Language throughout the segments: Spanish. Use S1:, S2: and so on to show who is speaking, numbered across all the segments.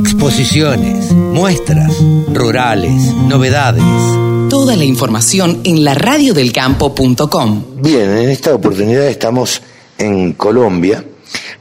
S1: exposiciones, muestras, rurales, novedades.
S2: Toda la información en la radiodelcampo.com.
S3: Bien, en esta oportunidad estamos en Colombia.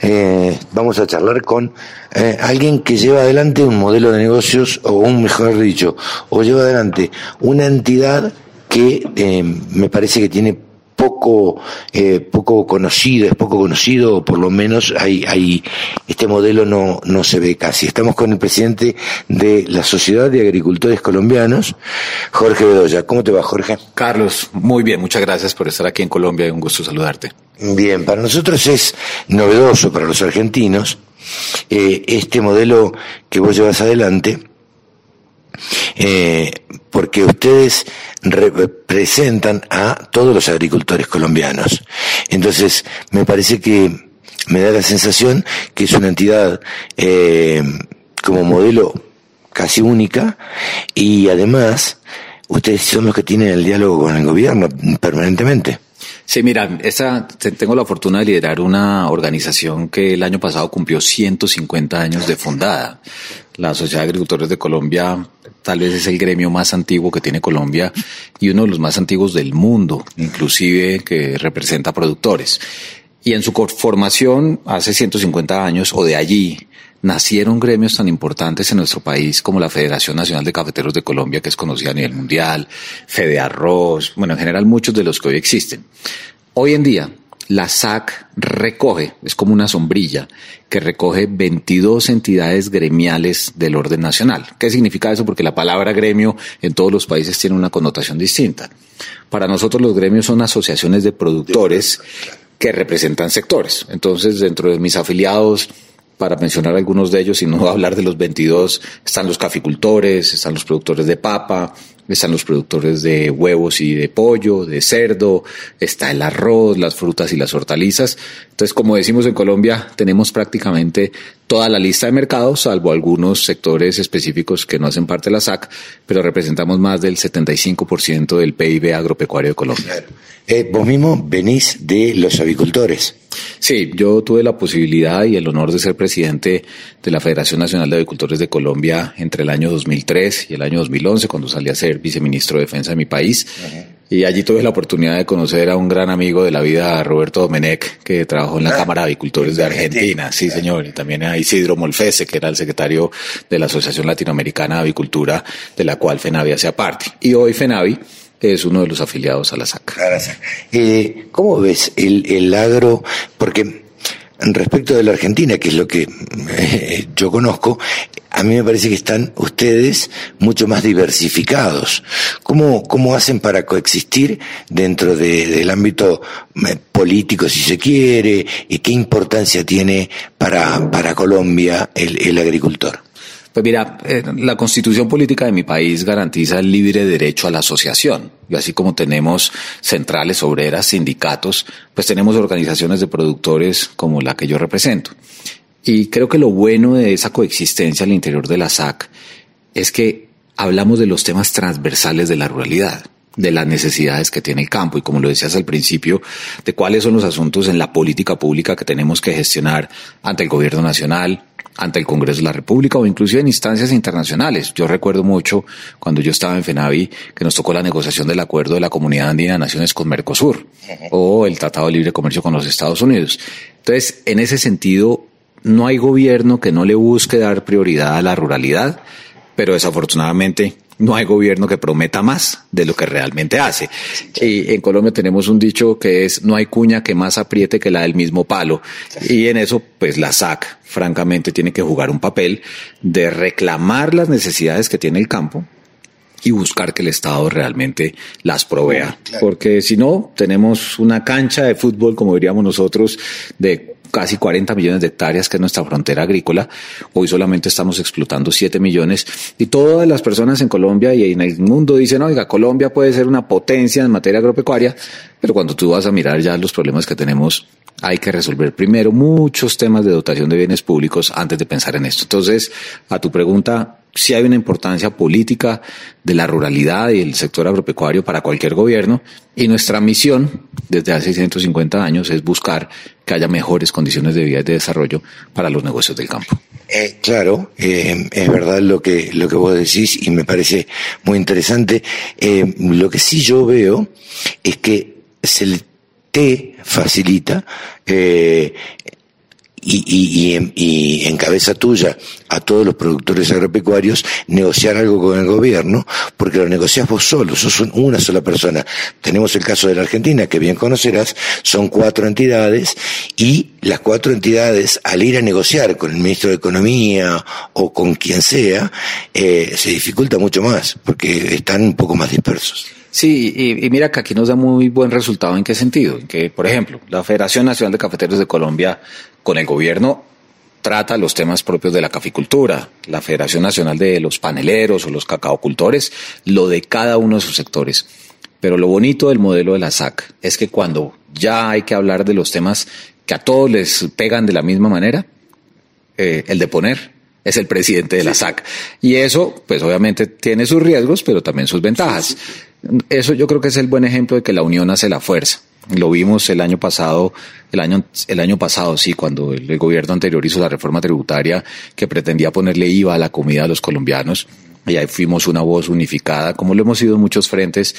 S3: Eh, vamos a charlar con eh, alguien que lleva adelante un modelo de negocios, o un mejor dicho, o lleva adelante una entidad que eh, me parece que tiene poco, eh, poco conocido, es poco conocido, o por lo menos hay, hay, este modelo no, no se ve casi. Estamos con el presidente de la Sociedad de Agricultores Colombianos, Jorge Bedoya. ¿Cómo te va, Jorge?
S4: Carlos, muy bien, muchas gracias por estar aquí en Colombia y un gusto saludarte.
S3: Bien, para nosotros es novedoso, para los argentinos, eh, este modelo que vos llevas adelante, eh, porque ustedes representan a todos los agricultores colombianos. Entonces, me parece que me da la sensación que es una entidad eh, como modelo casi única y además ustedes son los que tienen el diálogo con el gobierno permanentemente.
S4: Sí, mira, tengo la fortuna de liderar una organización que el año pasado cumplió 150 años de fundada. La Sociedad de Agricultores de Colombia tal vez es el gremio más antiguo que tiene Colombia y uno de los más antiguos del mundo, inclusive que representa productores. Y en su formación, hace 150 años, o de allí, nacieron gremios tan importantes en nuestro país como la Federación Nacional de Cafeteros de Colombia, que es conocida a nivel mundial, Fede Arroz, bueno, en general muchos de los que hoy existen. Hoy en día, la SAC recoge, es como una sombrilla, que recoge 22 entidades gremiales del orden nacional. ¿Qué significa eso? Porque la palabra gremio en todos los países tiene una connotación distinta. Para nosotros los gremios son asociaciones de productores que representan sectores. Entonces, dentro de mis afiliados, para mencionar algunos de ellos y no hablar de los 22, están los caficultores, están los productores de papa, están los productores de huevos y de pollo, de cerdo, está el arroz, las frutas y las hortalizas. Entonces, como decimos en Colombia, tenemos prácticamente toda la lista de mercados, salvo algunos sectores específicos que no hacen parte de la SAC, pero representamos más del 75% del PIB agropecuario de Colombia.
S3: Eh, vos mismo venís de los avicultores.
S4: Sí, yo tuve la posibilidad y el honor de ser presidente de la Federación Nacional de Avicultores de Colombia entre el año 2003 y el año 2011, cuando salí a ser viceministro de Defensa de mi país. Y allí tuve la oportunidad de conocer a un gran amigo de la vida, Roberto Domenech, que trabajó en la ah, Cámara de Avicultores de Argentina. Sí, señor. Y también a Isidro Molfese, que era el secretario de la Asociación Latinoamericana de Avicultura, de la cual FENAVI hace parte. Y hoy FENAVI es uno de los afiliados a la SAC.
S3: Eh, ¿Cómo ves el, el agro? Porque respecto de la Argentina, que es lo que eh, yo conozco, a mí me parece que están ustedes mucho más diversificados. ¿Cómo, cómo hacen para coexistir dentro del ámbito eh, político, si se quiere, y qué importancia tiene para, para Colombia el, el agricultor?
S4: Pues mira, eh, la constitución política de mi país garantiza el libre derecho a la asociación. Y así como tenemos centrales obreras, sindicatos, pues tenemos organizaciones de productores como la que yo represento. Y creo que lo bueno de esa coexistencia al interior de la SAC es que hablamos de los temas transversales de la ruralidad de las necesidades que tiene el campo y como lo decías al principio, de cuáles son los asuntos en la política pública que tenemos que gestionar ante el gobierno nacional, ante el Congreso de la República o inclusive en instancias internacionales. Yo recuerdo mucho cuando yo estaba en FENAVI que nos tocó la negociación del acuerdo de la Comunidad Andina de Naciones con Mercosur o el Tratado de Libre Comercio con los Estados Unidos. Entonces, en ese sentido, no hay gobierno que no le busque dar prioridad a la ruralidad, pero desafortunadamente no hay gobierno que prometa más de lo que realmente hace. Y en Colombia tenemos un dicho que es no hay cuña que más apriete que la del mismo palo. Y en eso, pues la SAC, francamente, tiene que jugar un papel de reclamar las necesidades que tiene el campo, y buscar que el Estado realmente las provea. Porque si no, tenemos una cancha de fútbol, como diríamos nosotros, de casi 40 millones de hectáreas, que es nuestra frontera agrícola. Hoy solamente estamos explotando 7 millones. Y todas las personas en Colombia y en el mundo dicen, oiga, Colombia puede ser una potencia en materia agropecuaria, pero cuando tú vas a mirar ya los problemas que tenemos, hay que resolver primero muchos temas de dotación de bienes públicos antes de pensar en esto. Entonces, a tu pregunta, sí hay una importancia política de la ruralidad y el sector agropecuario para cualquier gobierno y nuestra misión desde hace 150 años es buscar que haya mejores condiciones de vida y de desarrollo para los negocios del campo.
S3: Eh, claro, eh, es verdad lo que, lo que vos decís y me parece muy interesante. Eh, lo que sí yo veo es que se te facilita eh, y, y, y, y, en cabeza tuya a todos los productores agropecuarios negociar algo con el gobierno, porque lo negocias vos solo, sos una sola persona. Tenemos el caso de la Argentina, que bien conocerás, son cuatro entidades y las cuatro entidades, al ir a negociar con el ministro de Economía o con quien sea, eh, se dificulta mucho más, porque están un poco más dispersos.
S4: Sí, y, y, mira que aquí nos da muy buen resultado en qué sentido, en que, por ejemplo, la Federación Nacional de Cafeteros de Colombia con el gobierno trata los temas propios de la caficultura, la Federación Nacional de los Paneleros o los cacaocultores, lo de cada uno de sus sectores. Pero lo bonito del modelo de la SAC es que cuando ya hay que hablar de los temas que a todos les pegan de la misma manera, eh, el de poner es el presidente de la SAC. Y eso, pues obviamente tiene sus riesgos, pero también sus ventajas. Eso yo creo que es el buen ejemplo de que la unión hace la fuerza. Lo vimos el año pasado, el año, el año pasado, sí, cuando el, el gobierno anterior hizo la reforma tributaria que pretendía ponerle IVA a la comida a los colombianos. Y ahí fuimos una voz unificada, como lo hemos sido en muchos frentes.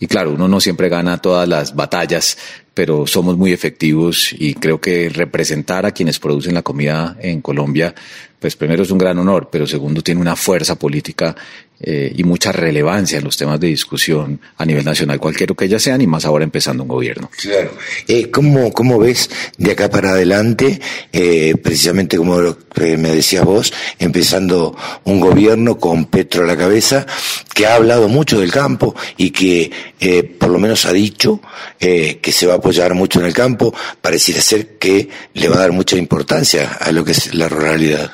S4: Y claro, uno no siempre gana todas las batallas, pero somos muy efectivos y creo que representar a quienes producen la comida en Colombia, pues primero es un gran honor, pero segundo tiene una fuerza política eh, y mucha relevancia en los temas de discusión a nivel nacional, cualquiera que ellas sean, y más ahora empezando un gobierno.
S3: Claro. Eh, ¿cómo, ¿Cómo ves de acá para adelante, eh, precisamente como me decías vos, empezando un gobierno con Petro a la cabeza, que ha hablado mucho del campo y que eh, por lo menos ha dicho eh, que se va a apoyar mucho en el campo, pareciera ser que le va a dar mucha importancia a lo que es la ruralidad.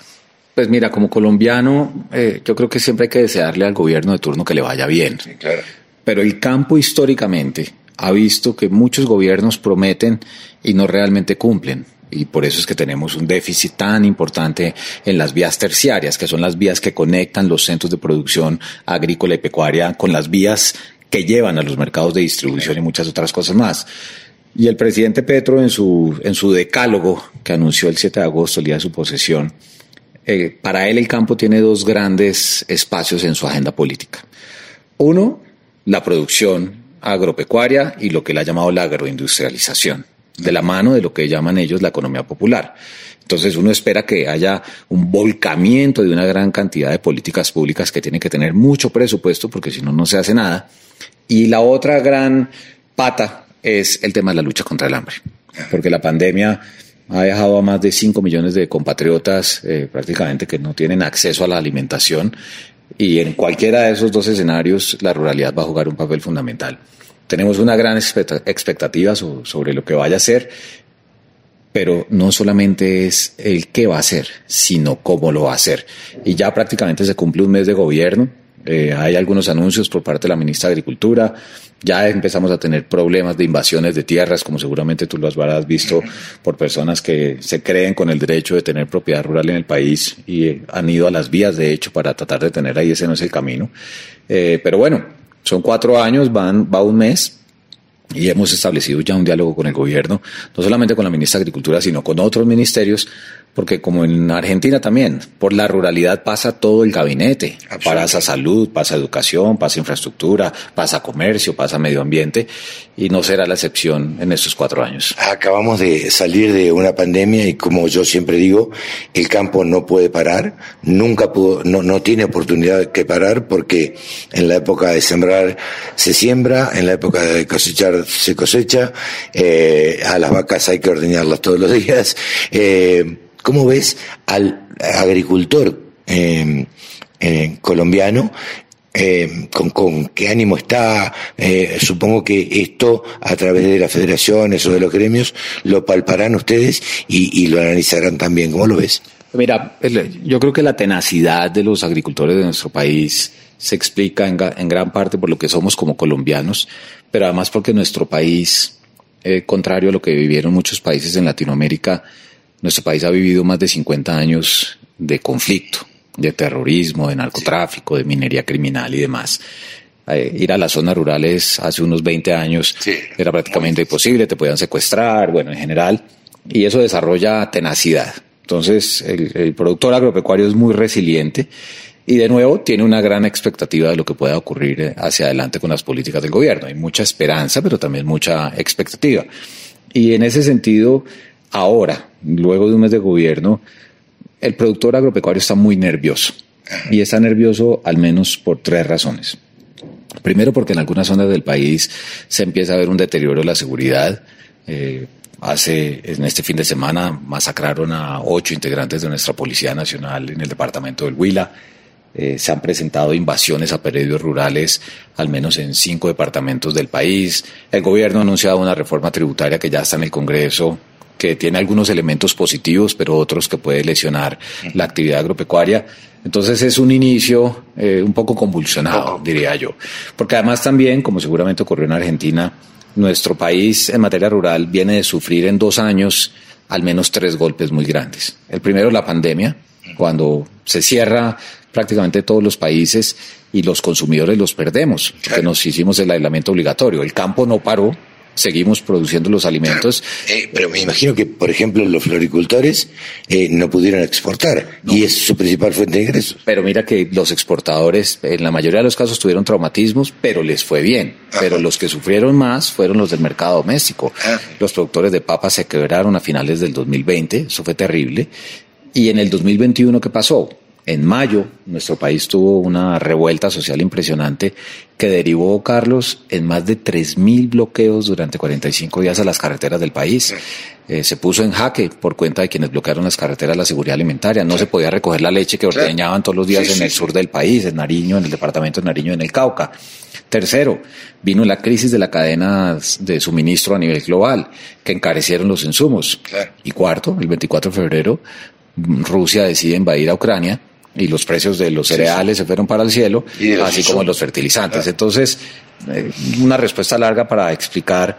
S4: Pues mira, como colombiano, eh, yo creo que siempre hay que desearle al gobierno de turno que le vaya bien.
S3: Sí, claro.
S4: Pero el campo históricamente ha visto que muchos gobiernos prometen y no realmente cumplen. Y por eso es que tenemos un déficit tan importante en las vías terciarias, que son las vías que conectan los centros de producción agrícola y pecuaria con las vías que llevan a los mercados de distribución y muchas otras cosas más. Y el presidente Petro en su, en su decálogo que anunció el 7 de agosto, el día de su posesión, eh, para él el campo tiene dos grandes espacios en su agenda política. Uno, la producción agropecuaria y lo que él ha llamado la agroindustrialización, de la mano de lo que llaman ellos la economía popular. Entonces uno espera que haya un volcamiento de una gran cantidad de políticas públicas que tienen que tener mucho presupuesto porque si no, no se hace nada. Y la otra gran pata es el tema de la lucha contra el hambre, porque la pandemia ha dejado a más de 5 millones de compatriotas eh, prácticamente que no tienen acceso a la alimentación y en cualquiera de esos dos escenarios la ruralidad va a jugar un papel fundamental. Tenemos una gran expectativa sobre lo que vaya a ser, pero no solamente es el qué va a hacer, sino cómo lo va a hacer. Y ya prácticamente se cumple un mes de gobierno, eh, hay algunos anuncios por parte de la ministra de Agricultura. Ya empezamos a tener problemas de invasiones de tierras, como seguramente tú lo habrás visto por personas que se creen con el derecho de tener propiedad rural en el país y han ido a las vías, de hecho, para tratar de tener ahí. Ese no es el camino. Eh, pero bueno, son cuatro años, van, va un mes. Y hemos establecido ya un diálogo con el gobierno, no solamente con la ministra de Agricultura, sino con otros ministerios, porque como en Argentina también, por la ruralidad pasa todo el gabinete, pasa salud, pasa educación, pasa infraestructura, pasa comercio, pasa medio ambiente, y no será la excepción en estos cuatro años.
S3: Acabamos de salir de una pandemia y como yo siempre digo, el campo no puede parar, nunca pudo, no, no tiene oportunidad que parar porque en la época de sembrar se siembra, en la época de cosechar se cosecha, eh, a las vacas hay que ordeñarlas todos los días. Eh, ¿Cómo ves al agricultor eh, eh, colombiano? Eh, con, qué ánimo está, eh, supongo que esto a través de las federaciones o de los gremios lo palparán ustedes y, y lo analizarán también. ¿Cómo lo ves?
S4: Mira, yo creo que la tenacidad de los agricultores de nuestro país se explica en, en gran parte por lo que somos como colombianos, pero además porque nuestro país, eh, contrario a lo que vivieron muchos países en Latinoamérica, nuestro país ha vivido más de 50 años de conflicto de terrorismo, de narcotráfico, de minería criminal y demás. Eh, ir a las zonas rurales hace unos 20 años era prácticamente imposible, te podían secuestrar, bueno, en general, y eso desarrolla tenacidad. Entonces, el, productor agropecuario es muy resiliente y de nuevo tiene una gran expectativa de lo que pueda ocurrir eh, hacia adelante con las políticas del gobierno. Hay mucha esperanza, pero también mucha expectativa. Y en ese sentido, ahora, luego de un mes de gobierno, el productor agropecuario está muy nervioso. Y está nervioso al menos por tres razones. Primero porque en algunas zonas del país se empieza a ver un deterioro de la seguridad. Eh, hace, en este fin de semana, masacraron a ocho integrantes de nuestra Policía Nacional en el departamento del Huila. Eh, se han presentado invasiones a predios rurales, al menos en cinco departamentos del país. El gobierno ha anunciado una reforma tributaria que ya está en el Congreso que tiene algunos elementos positivos, pero otros que puede lesionar la actividad agropecuaria. Entonces es un inicio eh, un poco convulsionado, diría yo. Porque además también, como seguramente ocurrió en Argentina, nuestro país en materia rural viene de sufrir en dos años al menos tres golpes muy grandes. El primero, la pandemia, cuando se cierra prácticamente todos los países y los consumidores los perdemos, porque nos hicimos el aislamiento obligatorio. El campo no paró, seguimos produciendo los alimentos.
S3: Eh, pero me imagino que, por ejemplo, los floricultores eh, no pudieron exportar y es su principal fuente de ingresos.
S4: Pero mira que los exportadores, en la mayoría de los casos, tuvieron traumatismos, pero les fue bien. Pero los que sufrieron más fueron los del mercado doméstico. Ah. Los productores de papas se quebraron a finales del 2020, eso fue terrible. Y en el 2021, ¿qué pasó? En mayo, nuestro país tuvo una revuelta social impresionante que derivó, Carlos, en más de 3.000 bloqueos durante 45 días a las carreteras del país. Eh, se puso en jaque por cuenta de quienes bloquearon las carreteras la seguridad alimentaria. No se podía recoger la leche que ordeñaban todos los días en el sur del país, en Nariño, en el departamento de Nariño, en el Cauca. Tercero, vino la crisis de la cadena de suministro a nivel global, que encarecieron los insumos. Y cuarto, el 24 de febrero, Rusia decide invadir a Ucrania y los precios de los cereales se fueron para el cielo, así como los fertilizantes. Entonces, eh, una respuesta larga para explicar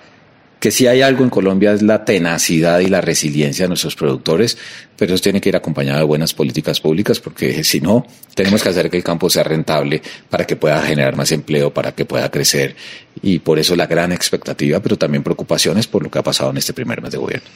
S4: que si hay algo en Colombia es la tenacidad y la resiliencia de nuestros productores, pero eso tiene que ir acompañado de buenas políticas públicas, porque si no, tenemos que hacer que el campo sea rentable para que pueda generar más empleo, para que pueda crecer, y por eso la gran expectativa, pero también preocupaciones por lo que ha pasado en este primer mes de gobierno.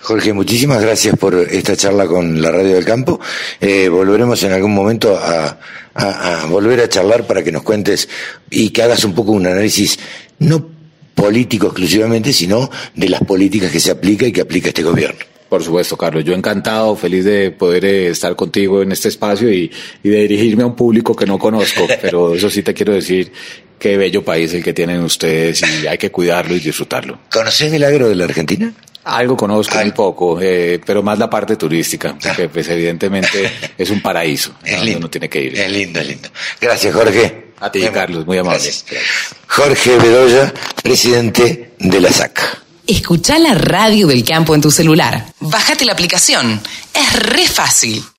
S3: Jorge, muchísimas gracias por esta charla con la Radio del Campo. Eh, volveremos en algún momento a, a volver a charlar para que nos cuentes y que hagas un poco un análisis, no político exclusivamente, sino de las políticas que se aplica y que aplica este gobierno.
S4: Por supuesto, Carlos. Yo encantado, feliz de poder eh, estar contigo en este espacio y, de dirigirme a un público que no conozco, pero eso sí te quiero decir, qué bello país el que tienen ustedes y hay que cuidarlo y disfrutarlo.
S3: ¿Conoces Milagro de la Argentina?
S4: Algo conozco, muy poco, eh, pero más la parte turística, porque pues evidentemente es un paraíso, es lindo, uno tiene que ir.
S3: Es lindo, es lindo. Gracias, Jorge.
S4: A ti, Carlos, muy amable.
S3: Jorge Bedoya, presidente de la SAC.
S2: Escucha la radio del campo en tu celular. Bájate la aplicación. Es re fácil.